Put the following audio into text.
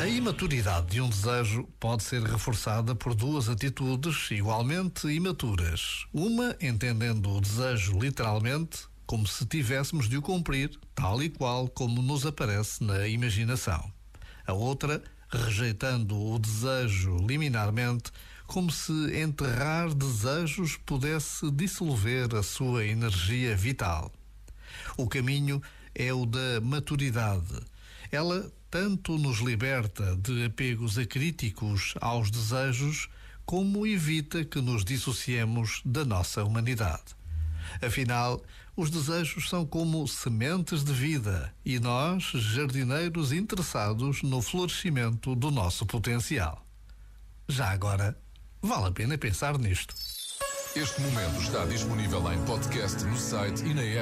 A imaturidade de um desejo pode ser reforçada por duas atitudes igualmente imaturas. Uma, entendendo o desejo literalmente, como se tivéssemos de o cumprir, tal e qual como nos aparece na imaginação. A outra, rejeitando o desejo liminarmente, como se enterrar desejos pudesse dissolver a sua energia vital. O caminho é o da maturidade. Ela tanto nos liberta de apegos acríticos aos desejos, como evita que nos dissociemos da nossa humanidade. Afinal, os desejos são como sementes de vida e nós, jardineiros interessados no florescimento do nosso potencial. Já agora, vale a pena pensar nisto. Este momento está disponível em podcast no site e na app.